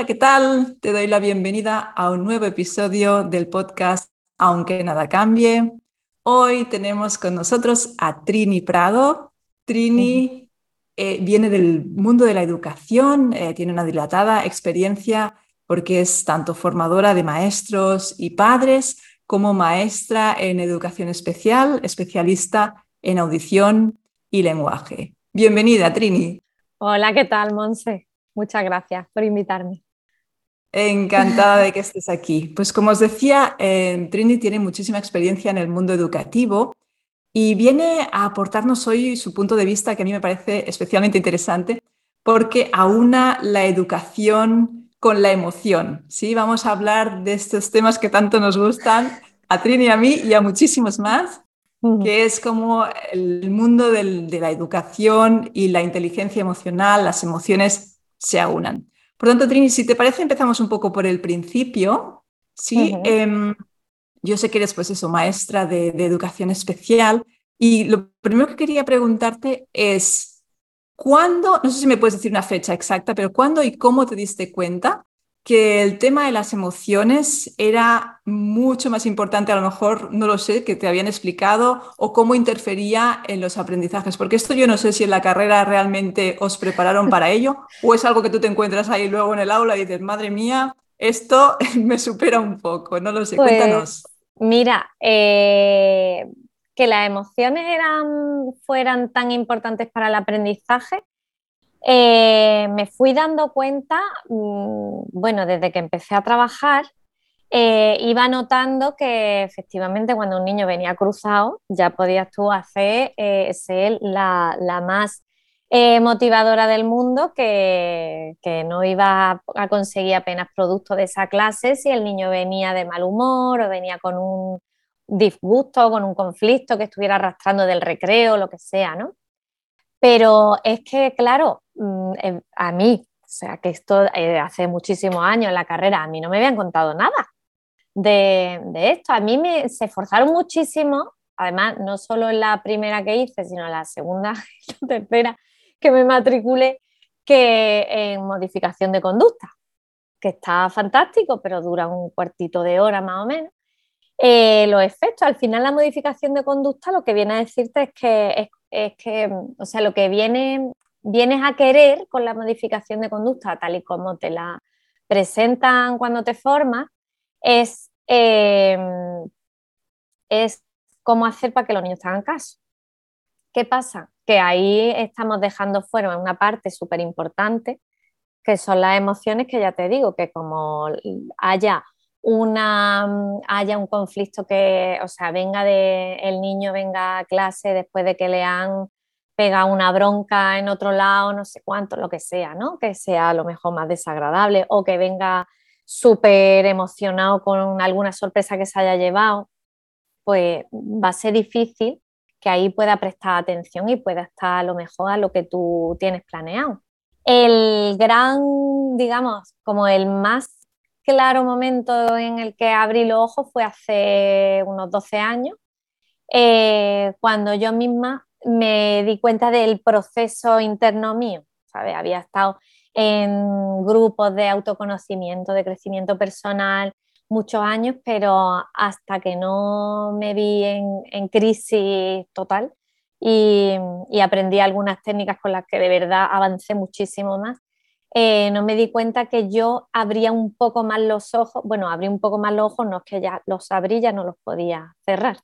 Hola, ¿qué tal? Te doy la bienvenida a un nuevo episodio del podcast Aunque nada cambie. Hoy tenemos con nosotros a Trini Prado. Trini eh, viene del mundo de la educación, eh, tiene una dilatada experiencia porque es tanto formadora de maestros y padres como maestra en educación especial, especialista en audición y lenguaje. Bienvenida, Trini. Hola, ¿qué tal, Monse? Muchas gracias por invitarme. Encantada de que estés aquí. Pues como os decía, eh, Trini tiene muchísima experiencia en el mundo educativo y viene a aportarnos hoy su punto de vista que a mí me parece especialmente interesante porque aúna la educación con la emoción. ¿sí? Vamos a hablar de estos temas que tanto nos gustan a Trini y a mí y a muchísimos más, que es como el mundo de la educación y la inteligencia emocional, las emociones se aunan. Por tanto, Trini, si te parece, empezamos un poco por el principio. Sí, em, yo sé que eres, pues eso, maestra de, educación especial. Y lo primero que quería preguntarte es, ¿cuándo, no sé si me puedes decir una fecha exacta, pero cuándo y cómo te diste cuenta que el tema de las emociones era mucho más importante, a lo mejor, no lo sé, que te habían explicado o cómo interfería en los aprendizajes, porque esto yo no sé si en la carrera realmente os prepararon para ello o es algo que tú te encuentras ahí luego en el aula y dices, madre mía, esto me supera un poco, no lo sé, pues, cuéntanos. Mira, eh, que las emociones eran, fueran tan importantes para el aprendizaje, eh, me fui dando cuenta, mm, bueno, desde que empecé a trabajar, eh, iba notando que efectivamente cuando un niño venía cruzado, ya podías tú hacer eh, ser la, más motivadora del mundo, que, que, no iba a conseguir apenas producto de esa clase si el niño venía de mal humor o venía con un disgusto, con un conflicto que estuviera arrastrando del recreo, lo que sea, ¿no? Pero es que, claro, mm, eh, a mí, o sea, que esto eh, hace muchísimos años en la carrera, a mí no me habían contado nada de, esto. A mí me, se esforzaron muchísimo, además, no solo en la primera que hice, sino en la segunda y la tercera que me matriculé, que en modificación de conducta, que está fantástico, pero dura un cuartito de hora más o menos. Eh, los efectos, al final la modificación de conducta lo que viene a decirte es que es que, o sea, lo que viene, vienes a querer con la modificación de conducta, tal y como te la presentan cuando te formas, es, em, es cómo hacer para que los niños te hagan caso. ¿Qué pasa? Que ahí estamos dejando fuera una parte súper importante, que son las emociones que ya te digo, que como haya una, haya un conflicto que, o sea, venga de, el niño venga a clase después de que le han pegado una bronca en otro lado, no sé cuánto, lo que sea, ¿no? Que sea a lo mejor más desagradable o que venga súper emocionado con alguna sorpresa que se haya llevado, pues va a ser difícil que ahí pueda prestar atención y pueda estar a lo mejor a lo que tú tienes planeado. El gran, digamos, como el más claro momento en el que abrí los ojos fue hace unos 12 años, eh, cuando yo misma me di cuenta del proceso interno mío. ¿sabes? Había estado en grupos de autoconocimiento, de crecimiento personal, muchos años, pero hasta que no me vi en, crisis total y, y, aprendí algunas técnicas con las que de verdad avancé muchísimo más, eh, no me di cuenta que yo abría un poco más los ojos, bueno, abrí un poco más los ojos, no es que ya los abrí, ya no los podía cerrar.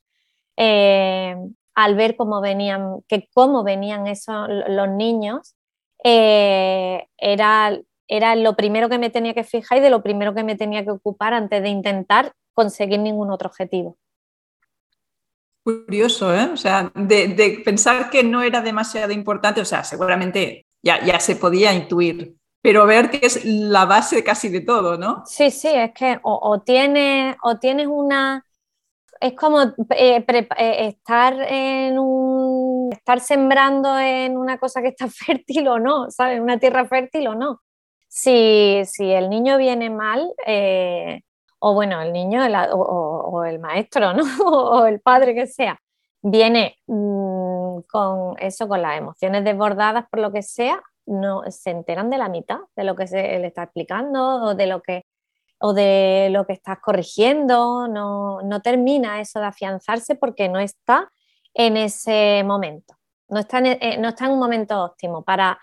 Eh, al ver cómo venían, que cómo venían esos, los niños, eh, era, era lo primero que me tenía que fijar y de lo primero que me tenía que ocupar antes de intentar conseguir ningún otro objetivo. Curioso, ¿eh? O sea, de, pensar que no era demasiado importante, o sea, seguramente ya, ya se podía intuir pero ver que es la base casi de todo, ¿no? Sí, sí, es que o, tienes, o tienes una... Es como eh, eh, estar en un... estar sembrando en una cosa que está fértil o no, ¿sabes? Una tierra fértil o no. Si, si el niño viene mal, eh, o bueno, el niño o, el maestro, ¿no? o el padre que sea, viene mm, con eso, con las emociones desbordadas por lo que sea, no se enteran de la mitad de lo que se le está explicando o de lo que, o de lo que estás corrigiendo, no, termina eso de afianzarse porque no está en ese momento, no está en, eh, no está en un momento óptimo. Para,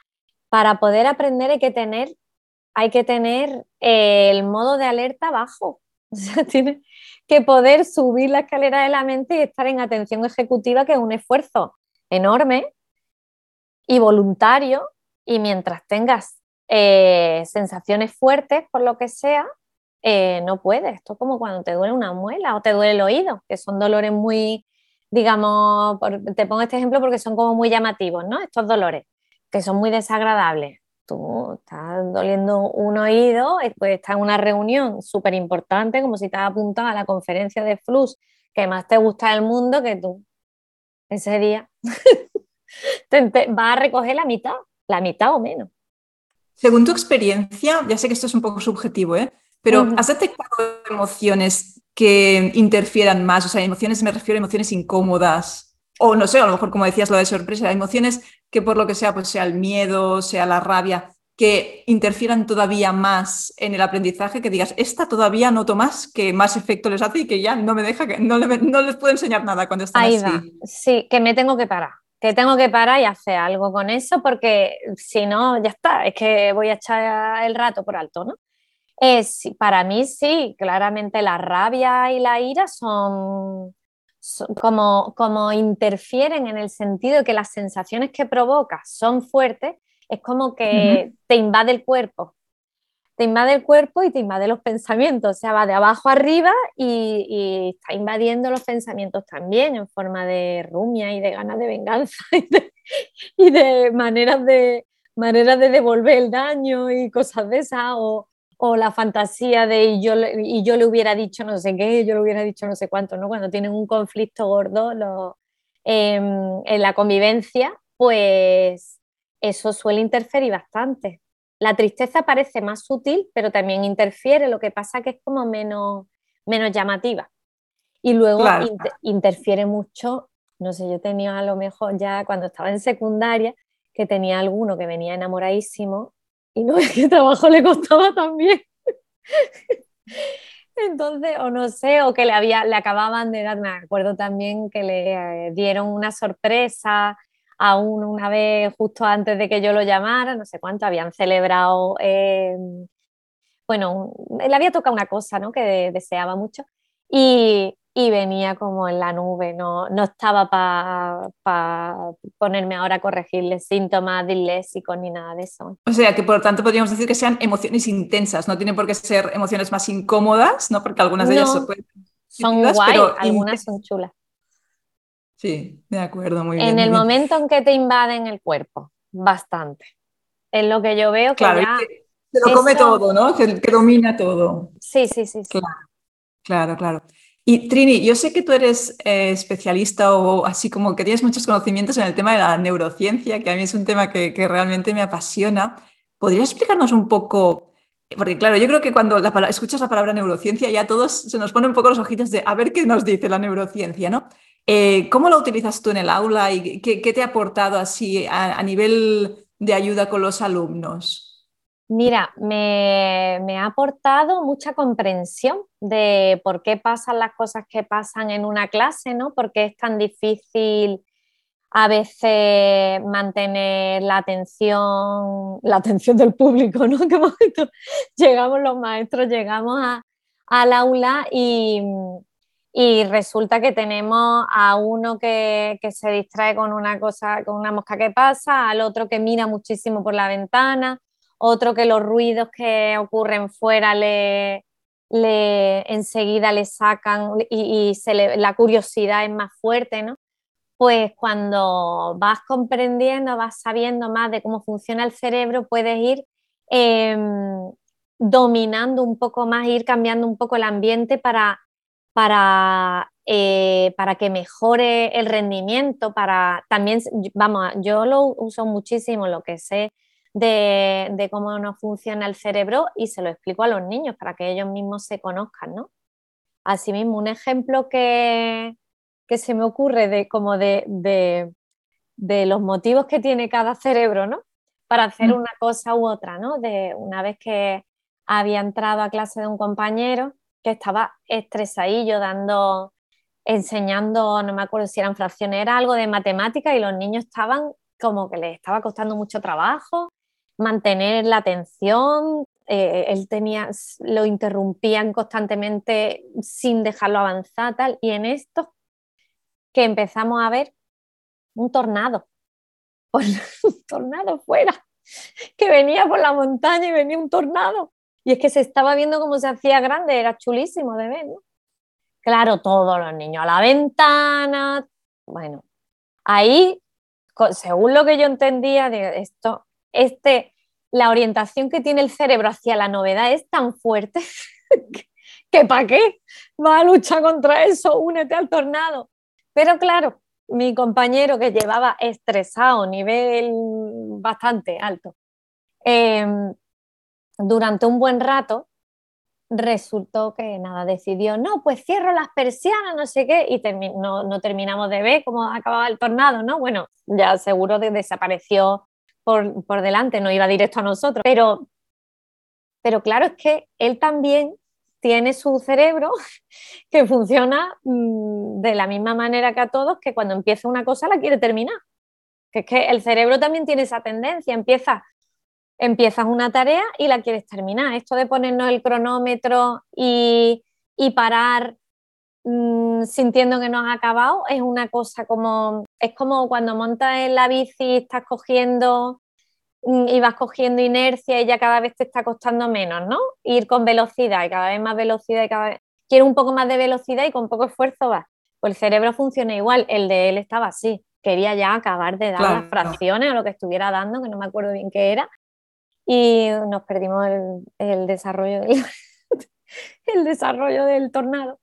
para poder aprender hay que tener, hay que tener eh, el modo de alerta bajo, o sea, tiene que poder subir la escalera de la mente y estar en atención ejecutiva, que es un esfuerzo enorme y voluntario, y mientras tengas eh, sensaciones fuertes por lo que sea, eh, no puedes. Esto es como cuando te duele una muela o te duele el oído, que son dolores muy, digamos, te pongo este ejemplo porque son como muy llamativos, ¿no? Estos dolores, que son muy desagradables. Tú estás doliendo un oído, pues estás en una reunión súper importante, como si estás apuntado a la conferencia de Flux que más te gusta del mundo, que tú ese día vas a recoger la mitad, la mitad o menos. Según tu experiencia, ya sé que esto es un poco subjetivo, ¿eh? pero ¿has detectado emociones que interfieran más? O sea, emociones, me refiero a emociones incómodas. O no sé, a lo mejor como decías lo de sorpresa, emociones que por lo que sea, pues sea el miedo, sea la rabia, que interfieran todavía más en el aprendizaje, que digas, esta todavía noto más, que más efecto les hace y que ya no me deja, que no, no les puedo enseñar nada cuando están Ahí así. Va. Sí, que me tengo que parar que tengo que parar y hacer algo con eso porque si no, ya está, es que voy a echar el rato por alto, ¿no? para mí sí, claramente la rabia y la ira son, como, como interfieren en el sentido de que las sensaciones que provocas son fuertes, es como que te invade el cuerpo te invade el cuerpo y te invade los pensamientos, o sea, va de abajo arriba y, está invadiendo los pensamientos también en forma de rumia y de ganas de venganza y de, maneras, de maneras de devolver el daño y cosas de esas, o, la fantasía de y yo, y yo le hubiera dicho no sé qué, yo le hubiera dicho no sé cuánto, ¿no? Cuando tienen un conflicto gordo em, en la convivencia, pues eso suele interferir bastante. La tristeza parece más sutil, pero también interfiere, lo que pasa que es como menos, menos llamativa. Y luego interfiere mucho, no sé, yo tenía a lo mejor ya cuando estaba en secundaria, que tenía alguno que venía enamoradísimo y no es que trabajo le costaba también. Entonces, o no sé, o que le, había, le acababan de dar, me acuerdo también que le eh, dieron una sorpresa aún una vez justo antes de que yo lo llamara, no sé cuánto, habían celebrado, eh, bueno, le había tocado una cosa ¿no? que deseaba mucho y, venía como en la nube, no, no estaba para ponerme ahora a corregirle síntomas disléxicos ni nada de eso. O sea, que por tanto podríamos decir que sean emociones intensas, no tienen por qué ser emociones más incómodas, ¿no? Porque algunas de ellas son guay, algunas son chulas. Sí, de acuerdo, muy bien. En el momento en que te invaden el cuerpo, bastante. Es lo que yo veo que claro, ya... se lo come todo, ¿no? Que, domina todo. Sí, sí, sí. Claro, claro, Y Trini, yo sé que tú eres eh, especialista o así como que tienes muchos conocimientos en el tema de la neurociencia, que a mí es un tema que, realmente me apasiona. ¿Podrías explicarnos un poco? Porque claro, yo creo que cuando escuchas la palabra neurociencia ya todos se nos ponen un poco los ojitos de a ver qué nos dice la neurociencia, ¿no? Eh, ¿Cómo lo utilizas tú en el aula y qué, te ha aportado así a, nivel de ayuda con los alumnos? Mira, me, ha aportado mucha comprensión de por qué pasan las cosas que pasan en una clase, ¿no? Por qué es tan difícil a veces mantener la atención, la atención del público, ¿no? Que llegamos los maestros, llegamos al aula y, y resulta que tenemos a uno que, se distrae con una cosa, con una mosca que pasa, al otro que mira muchísimo por la ventana, otro que los ruidos que ocurren fuera le, le enseguida le sacan y, se la curiosidad es más fuerte, ¿no? Pues cuando vas comprendiendo, vas sabiendo más de cómo funciona el cerebro, puedes ir em, dominando un poco más, ir cambiando un poco el ambiente para para, eh, para que mejore el rendimiento, para también, vamos, yo lo uso muchísimo, lo que sé de, cómo no funciona el cerebro y se lo explico a los niños para que ellos mismos se conozcan, ¿no? Asimismo, un ejemplo que, se me ocurre de como de, de, los motivos que tiene cada cerebro, ¿no? para hacer mm. una cosa u otra, ¿no? De una vez que había entrado a clase de un compañero que estaba estresadillo dando, enseñando, no me acuerdo si eran fracciones, era algo de matemática y los niños estaban como que les estaba costando mucho trabajo mantener la atención, eh, él tenía, lo interrumpían constantemente sin dejarlo avanzar, tal, y en esto que empezamos a ver un tornado, un tornado fuera, que venía por la montaña y venía un tornado, y es que se estaba viendo cómo se hacía grande, era chulísimo de ver, ¿no? Claro, todos los niños a la ventana, bueno, ahí, según lo que yo entendía, de esto, este, la orientación que tiene el cerebro hacia la novedad es tan fuerte que, ¿para qué? Va a luchar contra eso, únete al tornado. Pero claro, mi compañero que llevaba estresado, nivel bastante alto, em, durante un buen rato resultó que nada, decidió, no, pues cierro las persianas, no sé qué, y no, terminamos de ver cómo acababa el tornado, ¿no? Bueno, ya seguro desapareció por, por delante, no iba directo a nosotros, pero, pero claro, es que él también tiene su cerebro que funciona mm, de la misma manera que a todos, que cuando empieza una cosa la quiere terminar. Que es que el cerebro también tiene esa tendencia, empieza, empiezas una tarea y la quieres terminar. Esto de ponernos el cronómetro y, y parar Mm, sintiendo que no has acabado, es una cosa como, es como cuando montas en la bici y estás cogiendo mm, y vas cogiendo inercia y ya cada vez te está costando menos, ¿no? Ir con velocidad y cada vez más velocidad y cada vez... Quiero un poco más de velocidad y con poco esfuerzo vas. Pues el cerebro funciona igual, el de él estaba así, quería ya acabar de dar las fracciones o lo que estuviera dando, que no me acuerdo bien qué era, y nos perdimos el, desarrollo el desarrollo del tornado.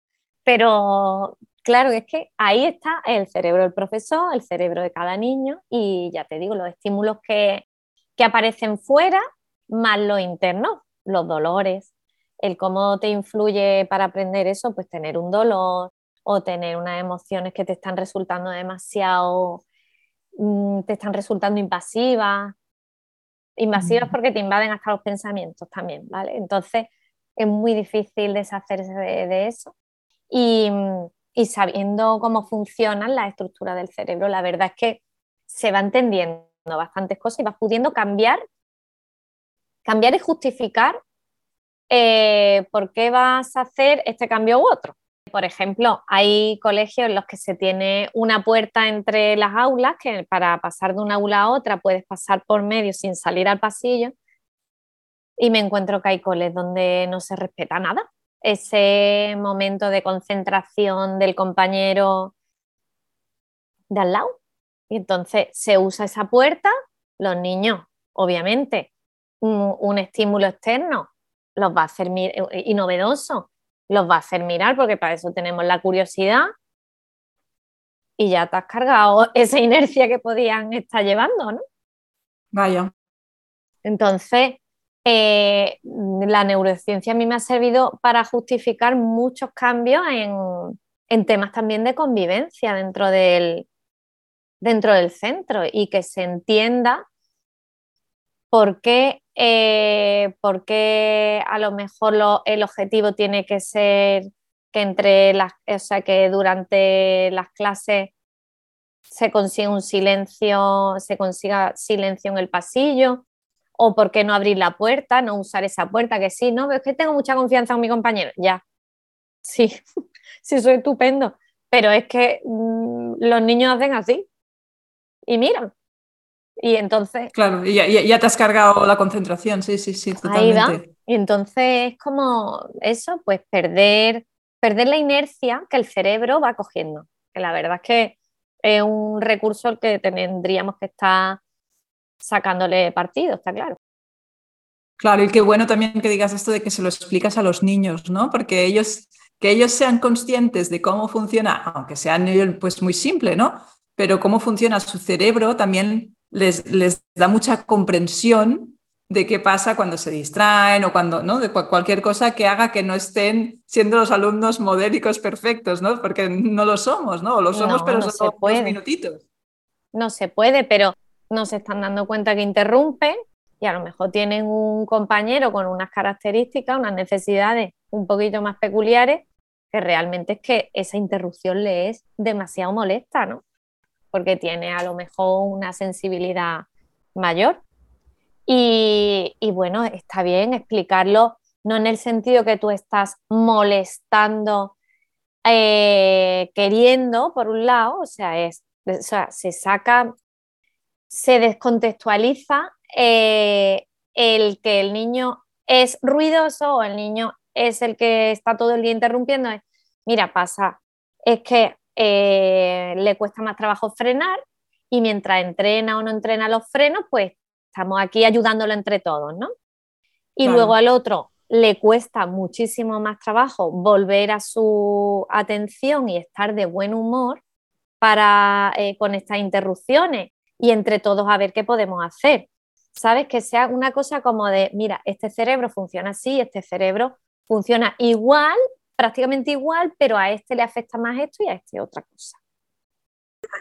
Pero claro, es que ahí está el cerebro del profesor, el cerebro de cada niño y ya te digo, los estímulos que, aparecen fuera más los internos, los dolores, el cómo te influye para aprender eso, pues tener un dolor o tener unas emociones que te están resultando demasiado, mm, te están resultando invasivas, invasivas porque te invaden hasta los pensamientos también, ¿vale? Entonces es muy difícil deshacerse de eso y, sabiendo cómo funciona la estructura del cerebro, la verdad es que se va entendiendo bastantes cosas y vas pudiendo cambiar, cambiar y justificar eh, por qué vas a hacer este cambio u otro. Por ejemplo, hay colegios en los que se tiene una puerta entre las aulas, que para pasar de una aula a otra puedes pasar por medio sin salir al pasillo. Y me encuentro que hay coles donde no se respeta nada ese momento de concentración del compañero de al lado. Y entonces se usa esa puerta, los niños, obviamente, un, estímulo externo los va a hacer y novedoso, los va a hacer mirar porque para eso tenemos la curiosidad y ya te has cargado esa inercia que podían estar llevando, ¿no? Vaya. Entonces, eh, la neurociencia a mí me ha servido para justificar muchos cambios en, temas también de convivencia dentro del, dentro del centro y que se entienda por qué, eh, a lo mejor el objetivo tiene que ser que entre las, o sea, que durante las clases se consiga un silencio, se consiga silencio en el pasillo, o por qué no abrir la puerta, no usar esa puerta, que sí, no, es que tengo mucha confianza en mi compañero, ya, sí, sí, soy estupendo, pero es que mm, los niños hacen así y miran. Y entonces... Claro, ya, ya, te has cargado la concentración, sí, sí, sí, totalmente. Ahí va. Y entonces es como eso, pues perder, perder la inercia que el cerebro va cogiendo. Que la verdad es que es un recurso al que tendríamos que estar sacándole partido, está claro. Claro, y qué bueno también que digas esto de que se lo explicas a los niños, ¿no? Porque ellos, que ellos sean conscientes de cómo funciona, aunque sea pues muy simple, ¿no? Pero cómo funciona su cerebro también les, les da mucha comprensión de qué pasa cuando se distraen o cuando, ¿no? De cualquier cosa que haga que no estén siendo los alumnos modélicos perfectos, ¿no? Porque no lo somos, ¿no? lo somos, pero no solo minutitos. No se puede, pero no se están dando cuenta que interrumpen y a lo mejor tienen un compañero con unas características, unas necesidades un poquito más peculiares, que realmente es que esa interrupción le es demasiado molesta, ¿no? Porque tiene a lo mejor una sensibilidad mayor. Y, bueno, está bien explicarlo, no en el sentido que tú estás molestando, eh, queriendo, por un lado, o sea, es, o sea, se saca, se descontextualiza eh, el que el niño es ruidoso o el niño es el que está todo el día interrumpiendo. mira, pasa, es que eh, le cuesta más trabajo frenar y mientras entrena o no entrena los frenos, pues estamos aquí ayudándolo entre todos, ¿no? Y luego al otro le cuesta muchísimo más trabajo volver a su atención y estar de buen humor para eh, con estas interrupciones y entre todos a ver qué podemos hacer. ¿Sabes? Que sea una cosa como de, mira, este cerebro funciona así, este cerebro funciona igual, prácticamente igual, pero a este le afecta más esto y a este otra cosa.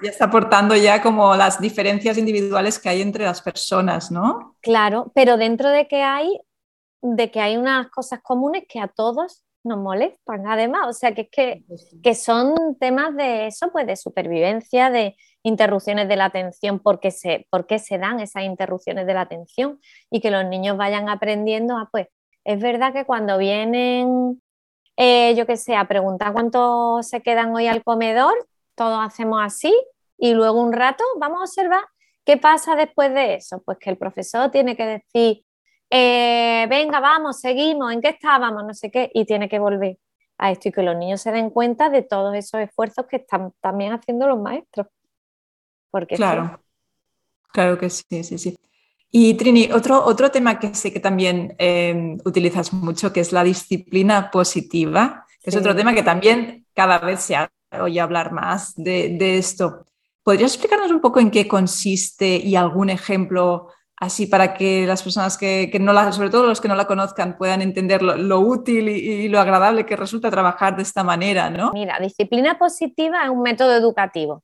Ya está aportando ya como las diferencias individuales que hay entre las personas, ¿no? Claro, pero dentro de que hay, de que hay unas cosas comunes que a todos nos molestan, además, o sea, que es que, que son temas de eso, pues de supervivencia, de interrupciones de la atención, porque se, por qué se dan esas interrupciones de la atención y que los niños vayan aprendiendo a, pues, es verdad que cuando vienen, eh, yo qué sé, a preguntar cuánto se quedan hoy al comedor, todos hacemos así y luego un rato vamos a observar qué pasa después de eso. Pues que el profesor tiene que decir, eh, venga, vamos, seguimos, ¿en qué estábamos? No sé qué, y tiene que volver a esto y que los niños se den cuenta de todos esos esfuerzos que están también haciendo los maestros. Porque claro, claro que sí, sí, sí. Y Trini, otro, otro tema que sé que también em, utilizas mucho, que es la disciplina positiva, que es otro tema que también cada vez se oye hablar más de, de esto. ¿Podrías explicarnos un poco en qué consiste y algún ejemplo así para que las personas que, no la, sobre todo los que no la conozcan, puedan entender lo, útil y, lo agradable que resulta trabajar de esta manera, ¿no? Mira, disciplina positiva es un método educativo,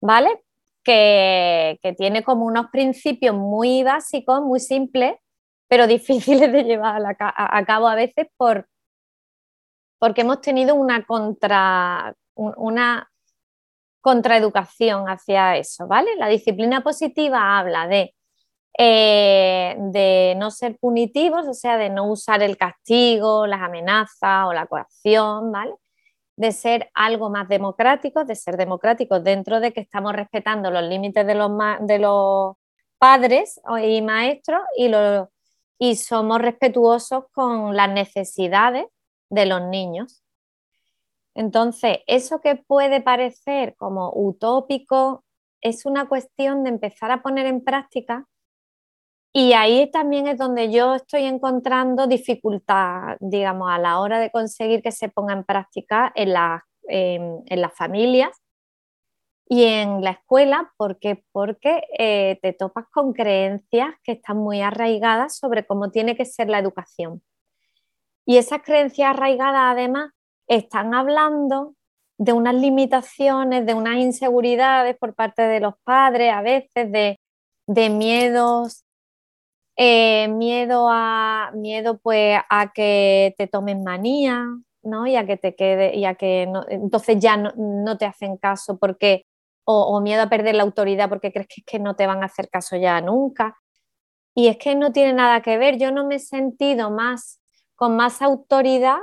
¿vale? Que, tiene como unos principios muy básicos, muy simples, pero difíciles de llevar a, cabo a veces por, porque hemos tenido una contra una contraeducación hacia eso, ¿vale? La disciplina positiva habla de eh, de no ser punitivos, o sea, de no usar el castigo, las amenazas o la coacción, ¿vale? De ser algo más democráticos, de ser democráticos dentro de que estamos respetando los límites de los, de los padres y maestros y, y somos respetuosos con las necesidades de los niños. Entonces, eso que puede parecer como utópico es una cuestión de empezar a poner en práctica y ahí también es donde yo estoy encontrando dificultad, digamos, a la hora de conseguir que se ponga en práctica en, en, las familias y en la escuela, porque, porque eh, te topas con creencias que están muy arraigadas sobre cómo tiene que ser la educación. Y esas creencias arraigadas además están hablando de unas limitaciones, de unas inseguridades por parte de los padres, a veces de, de miedos eh, miedo a miedo pues a que te tomen manía, ¿no? Y a que te quede, y a que entonces ya no, te hacen caso porque, o, miedo a perder la autoridad porque crees que, que no te van a hacer caso ya nunca. Y es que no tiene nada que ver, yo no me he sentido más con más autoridad.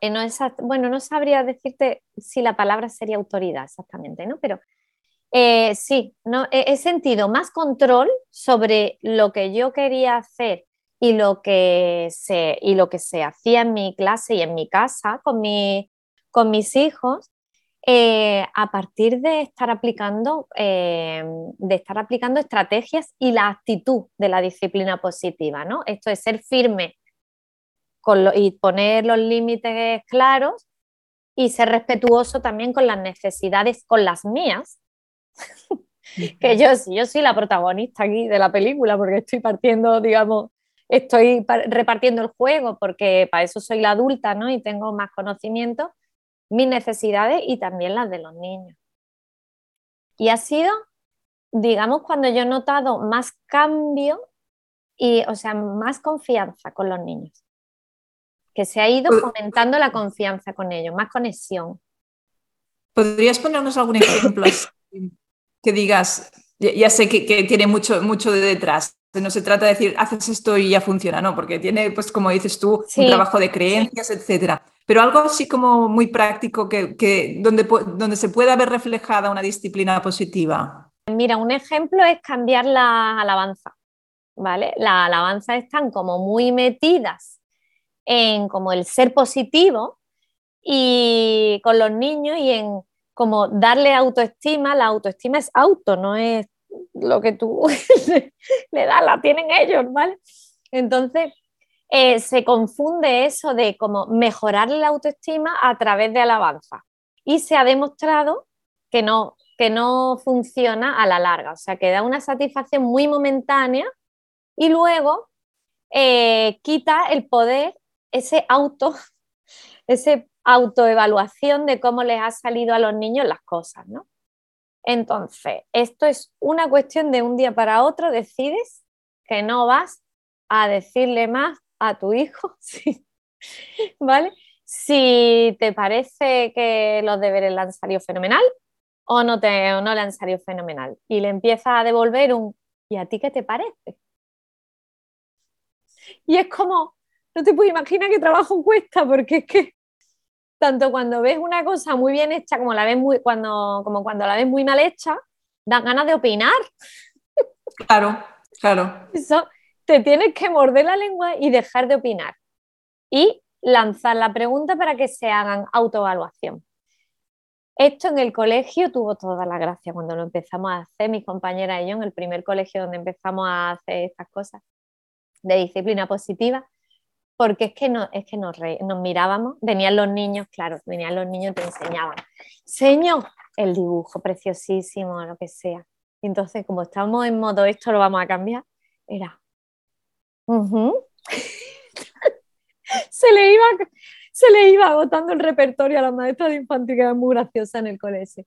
Eh, no bueno, no sabría decirte si la palabra sería autoridad exactamente, ¿no? Pero eh, sí, no, he, sentido más control sobre lo que yo quería hacer y lo que se, y lo que se hacía en mi clase y en mi casa con, con mis hijos eh, a partir de estar aplicando eh, de estar aplicando estrategias y la actitud de la disciplina positiva, ¿no? Esto es ser firme y poner los límites claros y ser respetuoso también con las necesidades, con las mías que yo, yo soy la protagonista aquí de la película porque estoy partiendo, digamos, estoy repartiendo el juego porque para eso soy la adulta, ¿no? Y tengo más conocimiento, mis necesidades y también las de los niños. Y ha sido digamos, cuando yo he notado más cambio y, o sea, más confianza con los niños. Que se ha ido fomentando la confianza con ellos, más conexión. ¿Podrías ponernos algún ejemplo que digas, ya, sé que, tiene mucho, mucho de detrás, no se trata de decir, haces esto y ya funciona, no, porque tiene, pues como dices tú, un trabajo de creencias, etcétera. Pero algo así como muy práctico que, donde, donde se pueda ver reflejada una disciplina positiva. Mira, un ejemplo es cambiar la alabanza, ¿vale? Las alabanzas están como muy metidas en como el ser positivo y con los niños y en como darle autoestima, la autoestima es auto, no es lo que tú le das, la tienen ellos, ¿vale? Entonces, eh, se confunde eso de como mejorar la autoestima a través de alabanza. Y se ha demostrado que no, que no funciona a la larga, o sea, que da una satisfacción muy momentánea y luego eh, quita el poder, ese auto, ese autoevaluación de cómo les ha salido a los niños las cosas, ¿no? Entonces, esto es una cuestión de un día para otro, decides que no vas a decirle más a tu hijo, ¿vale? Si te parece que los deberes le han salido fenomenal o no, te, no le han salido fenomenal. Y le empieza a devolver un, ¿y a ti qué te parece? Y es como, no te puedo imaginar qué trabajo cuesta, porque es que tanto cuando ves una cosa muy bien hecha como, la ves muy, cuando, como cuando la ves muy mal hecha, dan ganas de opinar. Claro, claro. Eso, te tienes que morder la lengua y dejar de opinar. Y lanzar la pregunta para que se hagan autoevaluación. Esto en el colegio tuvo toda la gracia cuando lo empezamos a hacer, mis compañeras y yo, en el primer colegio donde empezamos a hacer estas cosas de disciplina positiva, porque es que, no, es que nos, nos mirábamos, venían los niños, claro, venían los niños y te enseñaban, señor, el dibujo preciosísimo, lo que sea. entonces, como estamos en modo esto lo vamos a cambiar, era, se le iba se le iba agotando el repertorio a la maestra de infantil que era muy graciosa en el colegio.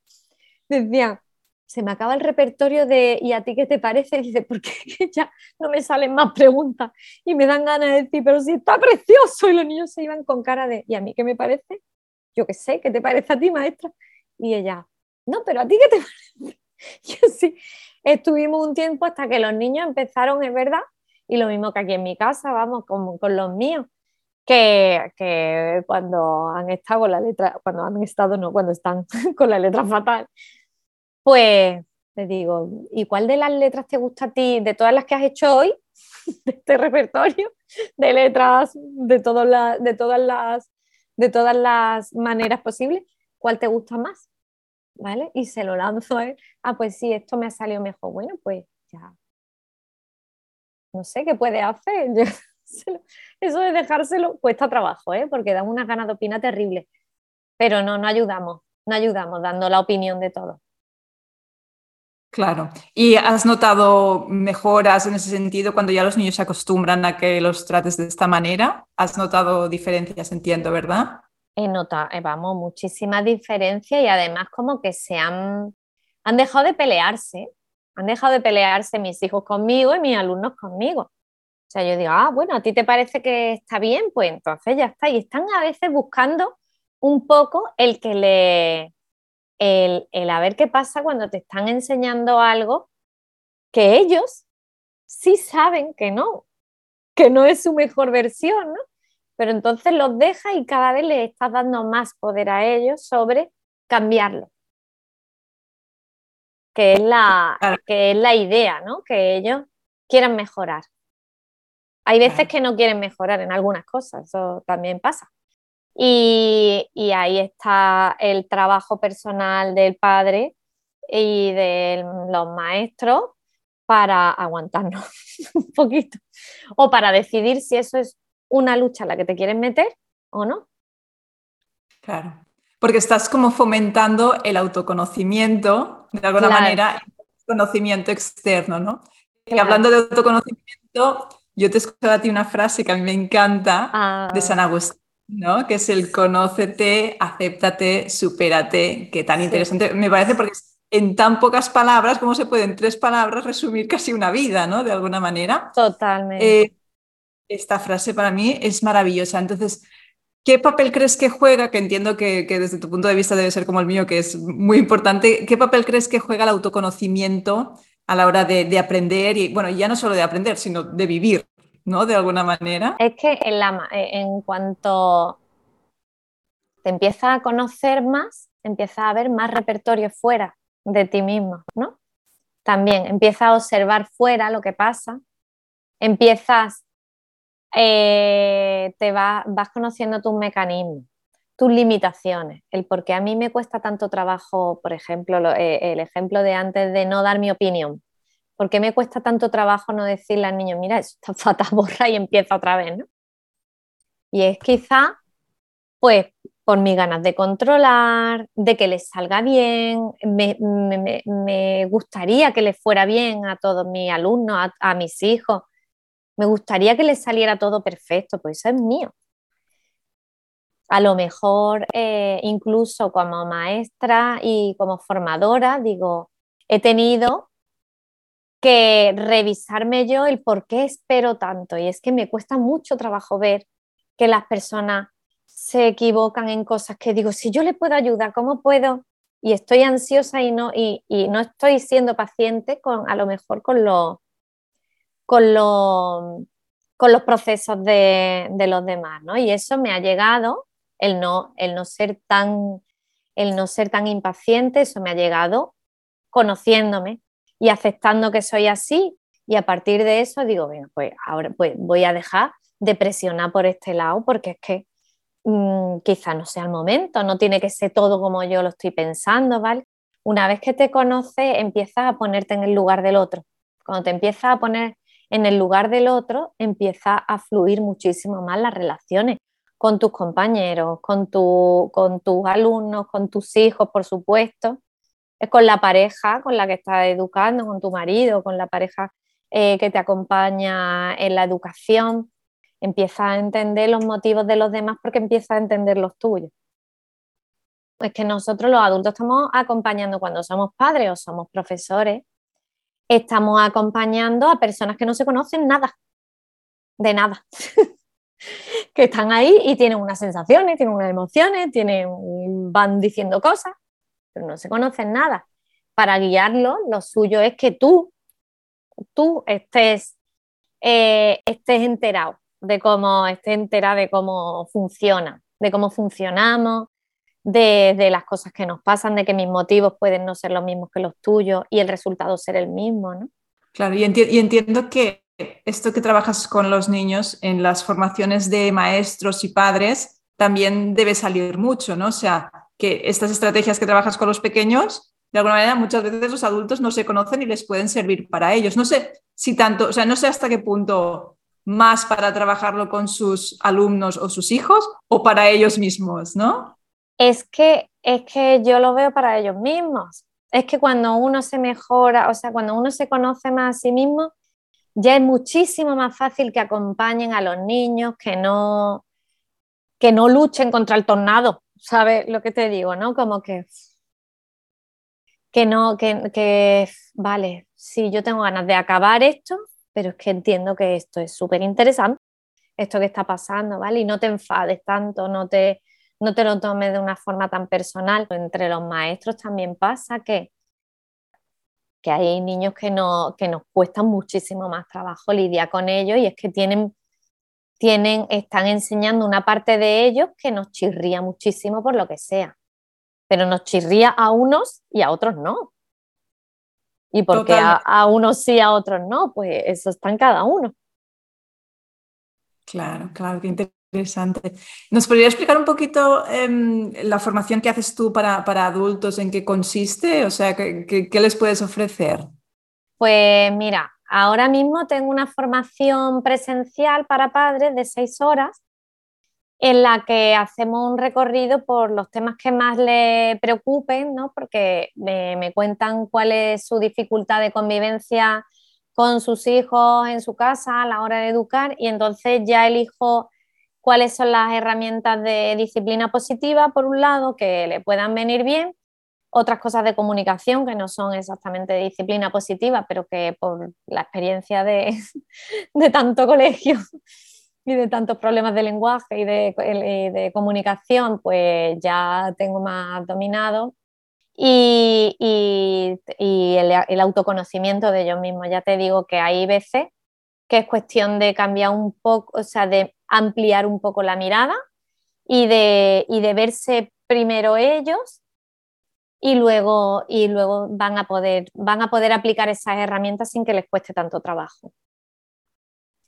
Decía, se me acaba el repertorio de ¿y a ti qué te parece? Y dice, porque ya no me salen más preguntas y me dan ganas de decir, pero si está precioso. Y los niños se iban con cara de ¿y a mí qué me parece? Yo qué sé, ¿qué te parece a ti, maestra? Y ella, no, pero a ti qué te parece? Yo sí, estuvimos un tiempo hasta que los niños empezaron, es verdad, y lo mismo que aquí en mi casa, vamos, con, con los míos, que, que, cuando han estado con la letra, cuando han estado, no, cuando están con la letra fatal, pues te digo, ¿y cuál de las letras te gusta a ti, de todas las que has hecho hoy, de este repertorio de letras, de, todas de, todas las, de todas las maneras posibles, cuál te gusta más? ¿Vale? Y se lo lanzo a él, ah, pues sí, esto me ha salido mejor. Bueno, pues ya. No sé qué puede hacer. Eso de dejárselo cuesta trabajo, ¿eh? porque dan unas ganas de opinar terribles. Pero no, no ayudamos, no ayudamos dando la opinión de todos. Claro. ¿Y has notado mejoras en ese sentido cuando ya los niños se acostumbran a que los trates de esta manera? ¿Has notado diferencias, entiendo, verdad? He notado, eh, vamos, muchísimas diferencias y además como que se han, han dejado de pelearse, han dejado de pelearse mis hijos conmigo y mis alumnos conmigo. O sea, yo digo, ah, bueno, a ti te parece que está bien, pues entonces ya está. Y están a veces buscando un poco el que le, el, a ver qué pasa cuando te están enseñando algo que ellos sí saben que no, que no es su mejor versión, ¿no? Pero entonces los deja y cada vez les estás dando más poder a ellos sobre cambiarlo. Que es la, que es la idea, ¿no? Que ellos quieran mejorar. Hay veces que no quieren mejorar en algunas cosas, eso también pasa. Y, ahí está el trabajo personal del padre y de los maestros para aguantarnos un poquito o para decidir si eso es una lucha a la que te quieres meter o no. Claro, porque estás como fomentando el autoconocimiento, de alguna manera, el conocimiento externo, ¿no? Y hablando de autoconocimiento, yo te escucho a ti una frase que a mí me encanta ah. de San Agustín que es el conócete, acéptate, supérate, que tan interesante me parece porque en tan pocas palabras, cómo se puede en tres palabras resumir casi una vida, ¿no? De alguna manera. Totalmente. Eh, esta frase para mí es maravillosa. Entonces, ¿qué papel crees que juega? Que entiendo que, desde tu punto de vista debe ser como el mío, que es muy importante. ¿Qué papel crees que juega el autoconocimiento a la hora de, aprender? Y bueno, ya no solo de aprender, sino de vivir, ¿no? De alguna manera. Es que en, la, en cuanto te empiezas a conocer más, empiezas a ver más repertorio fuera de ti mismo, ¿no? También empiezas a observar fuera lo que pasa, empiezas, eh, te vas conociendo tus mecanismos, tus limitaciones, el por qué a mí me cuesta tanto trabajo, por ejemplo, eh, el ejemplo de antes de no dar mi opinión, ¿por qué me cuesta tanto trabajo no decirle al niño, mira, eso está fatal, y empieza otra vez, ¿no? Y es quizá, pues, por mis ganas de controlar, de que les salga bien, me, gustaría que les fuera bien a todos mis alumnos, a, mis hijos, me gustaría que les saliera todo perfecto, pues eso es mío. A lo mejor, eh, incluso como maestra y como formadora, digo, he tenido que revisarme yo el por qué espero tanto. Y es que me cuesta mucho trabajo ver que las personas se equivocan en cosas que digo, si yo le puedo ayudar, ¿cómo puedo? Y estoy ansiosa y no, y, no estoy siendo paciente con, a lo mejor con, los con, con los procesos de, los demás, ¿no? Y eso me ha llegado, el no, el no ser tan el no ser tan impaciente, eso me ha llegado conociéndome y aceptando que soy así. Y a partir de eso digo, bueno, pues ahora pues voy a dejar de presionar por este lado porque es que Mm, quizá no sea el momento, no tiene que ser todo como yo lo estoy pensando, ¿vale? Una vez que te conoces, empiezas a ponerte en el lugar del otro. Cuando te empiezas a poner en el lugar del otro, empieza a fluir muchísimo más las relaciones con tus compañeros, con, con tus alumnos, con tus hijos, por supuesto, es con la pareja con la que estás educando, con tu marido, con la pareja eh, que te acompaña en la educación empieza a entender los motivos de los demás porque empieza a entender los tuyos. Es que nosotros los adultos estamos acompañando cuando somos padres o somos profesores, estamos acompañando a personas que no se conocen nada, de nada, que están ahí y tienen unas sensaciones, tienen unas emociones, tienen, van diciendo cosas, pero no se conocen nada. Para guiarlos, lo suyo es que tú, tú estés, eh, estés enterado de cómo esté entera de cómo funciona, de cómo funcionamos, de, las cosas que nos pasan, de que mis motivos pueden no ser los mismos que los tuyos y el resultado ser el mismo, ¿no? Claro, y, y entiendo que esto que trabajas con los niños en las formaciones de maestros y padres también debe salir mucho, ¿no? O sea, que estas estrategias que trabajas con los pequeños, de alguna manera muchas veces los adultos no se conocen y les pueden servir para ellos. No sé si tanto, o sea, no sé hasta qué punto más para trabajarlo con sus alumnos o sus hijos o para ellos mismos, ¿no? Es que, es que yo lo veo para ellos mismos. Es que cuando uno se mejora, o sea, cuando uno se conoce más a sí mismo, ya es muchísimo más fácil que acompañen a los niños, que no, que no luchen contra el tornado, ¿sabes lo que te digo? ¿no? Como que, que no, que, que, vale, si yo tengo ganas de acabar esto, pero es que entiendo que esto es súper interesante, esto que está pasando, ¿vale? Y no te enfades tanto, no te, no te lo tomes de una forma tan personal. Entre los maestros también pasa que, que hay niños que, no, que nos cuesta muchísimo más trabajo lidiar con ellos y es que tienen, tienen, están enseñando una parte de ellos que nos chirría muchísimo por lo que sea, pero nos chirría a unos y a otros no. Y porque a, a, unos sí, a otros no, pues eso está en cada uno. Claro, claro, qué interesante. ¿Nos podría explicar un poquito em, la formación que haces tú para, adultos, en qué consiste? O sea, ¿qué, les puedes ofrecer? Pues mira, ahora mismo tengo una formación presencial para padres de seis horas en la que hacemos un recorrido por los temas que más le preocupen, ¿no? porque me, cuentan cuál es su dificultad de convivencia con sus hijos en su casa a la hora de educar y entonces ya elijo cuáles son las herramientas de disciplina positiva, por un lado, que le puedan venir bien, otras cosas de comunicación que no son exactamente de disciplina positiva, pero que por la experiencia de, tanto colegio y de tantos problemas de lenguaje y de, comunicación, pues ya tengo más dominado. Y, el, el, autoconocimiento de ellos mismos. Ya te digo que hay veces que es cuestión de cambiar un poco, o sea, de ampliar un poco la mirada y de, y de verse primero ellos y luego, y luego van, a poder, van a poder aplicar esas herramientas sin que les cueste tanto trabajo.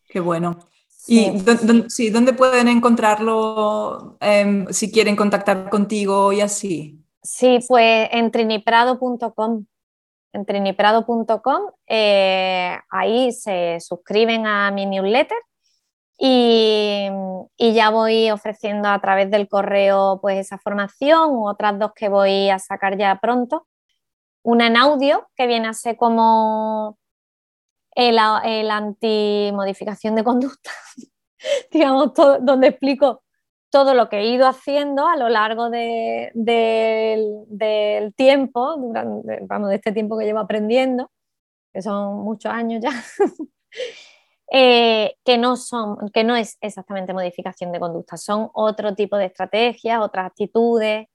Qué bueno. ¿Y dónde, pueden encontrarlo em, si quieren contactar contigo y así? Sí, pues en triniprado.com. En triniprado.com, eh, ahí se suscriben a mi newsletter y, ya voy ofreciendo a través del correo pues esa formación otras dos que voy a sacar ya pronto. Una en audio que viene a ser como el, el anti-modificación de conducta, digamos, donde explico todo lo que he ido haciendo a lo largo del tiempo, durante, vamos, de este tiempo que llevo aprendiendo, que son muchos años ya. Eh, que, no son, que no es exactamente modificación de conducta, son otro tipo de estrategias, otras actitudes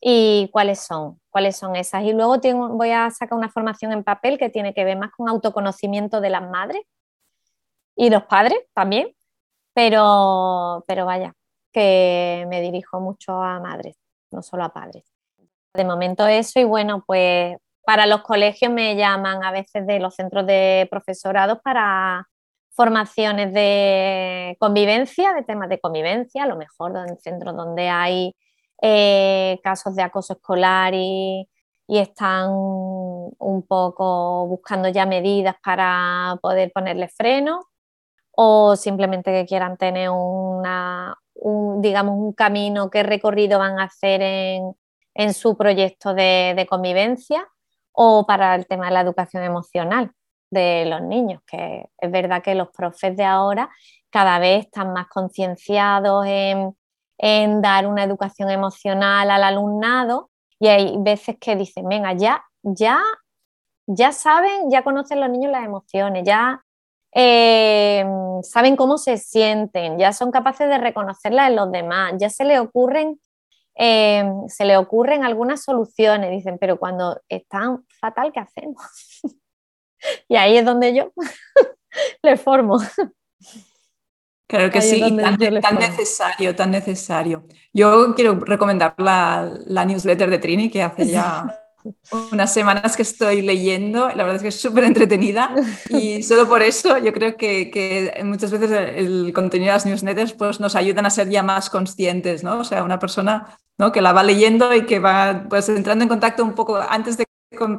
y cuáles son, cuáles son esas. Y luego tengo, voy a sacar una formación en papel que tiene que ver más con autoconocimiento de las madres y los padres también, pero, pero vaya, que me dirijo mucho a madres, no solo a padres. De momento eso y bueno, pues para los colegios me llaman a veces de los centros de profesorados para formaciones de convivencia, de temas de convivencia, a lo mejor en centros donde hay eh, casos de acoso escolar y, están un poco buscando ya medidas para poder ponerle freno o simplemente que quieran tener una, un, digamos, un camino que recorrido van a hacer en, su proyecto de convivencia o para el tema de la educación emocional de los niños, que es verdad que los profes de ahora cada vez están más concienciados en, dar una educación emocional al alumnado y hay veces que dicen, venga, ya, ya, ya saben, ya conocen los niños las emociones, ya eh, saben cómo se sienten, ya son capaces de reconocerlas en los demás, ya se le ocurren, eh, se le ocurren algunas soluciones, dicen, pero cuando están fatal, ¿qué hacemos? y ahí es donde yo le formo. Claro que sí, tan, necesario, tan necesario. Yo quiero recomendar la, la, newsletter de Trini, que hace ya unas semanas que estoy leyendo. La verdad es que es súper entretenida y solo por eso yo creo que, que, muchas veces el contenido de las newsletters pues, nos ayudan a ser ya más conscientes, ¿no? O sea, una persona ¿no? que la va leyendo y que va pues, entrando en contacto un poco antes de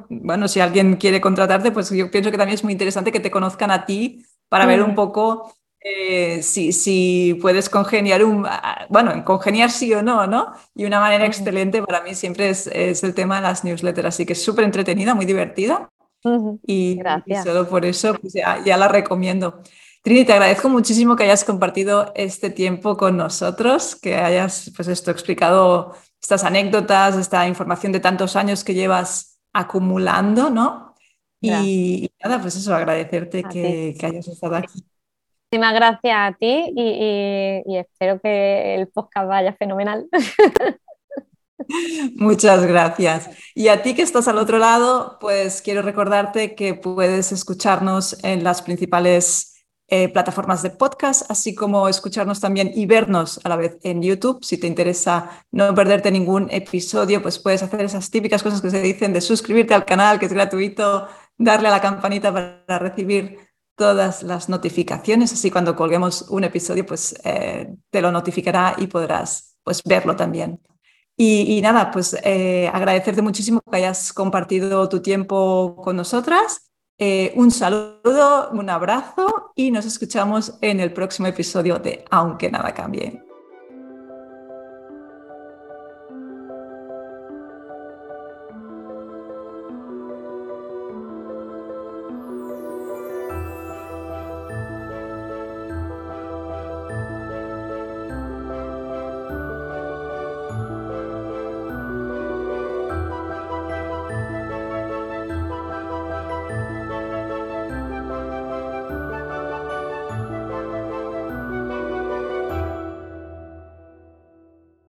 bueno, si alguien quiere contratarte, pues yo pienso que también es muy interesante que te conozcan a ti para ver un mm. poco eh, si, si, puedes congeniar un, bueno, congeniar sí o no, ¿no? Y una manera excelente para mí siempre es, el tema de las newsletters, así que es súper entretenida, muy divertida. y, solo por eso pues ya, ya, la recomiendo. Trini, te agradezco muchísimo que hayas compartido este tiempo con nosotros, que hayas pues esto explicado estas anécdotas, esta información de tantos años que llevas acumulando, ¿no? Y, nada, pues eso, agradecerte que, hayas estado aquí. Muchísimas gracias a ti y, espero que el podcast vaya fenomenal. Muchas gracias. Y a ti que estás al otro lado, pues quiero recordarte que puedes escucharnos en las principales eh, plataformas de podcast, así como escucharnos también y vernos a la vez en YouTube. Si te interesa no perderte ningún episodio, pues puedes hacer esas típicas cosas que se dicen de suscribirte al canal, que es gratuito, darle a la campanita para recibir todas las notificaciones, así cuando colguemos un episodio, pues eh, te lo notificará y podrás pues, verlo también. Y, nada, pues eh, agradecerte muchísimo que hayas compartido tu tiempo con nosotras eh, un saludo, un abrazo y nos escuchamos en el próximo episodio de Aunque nada cambie.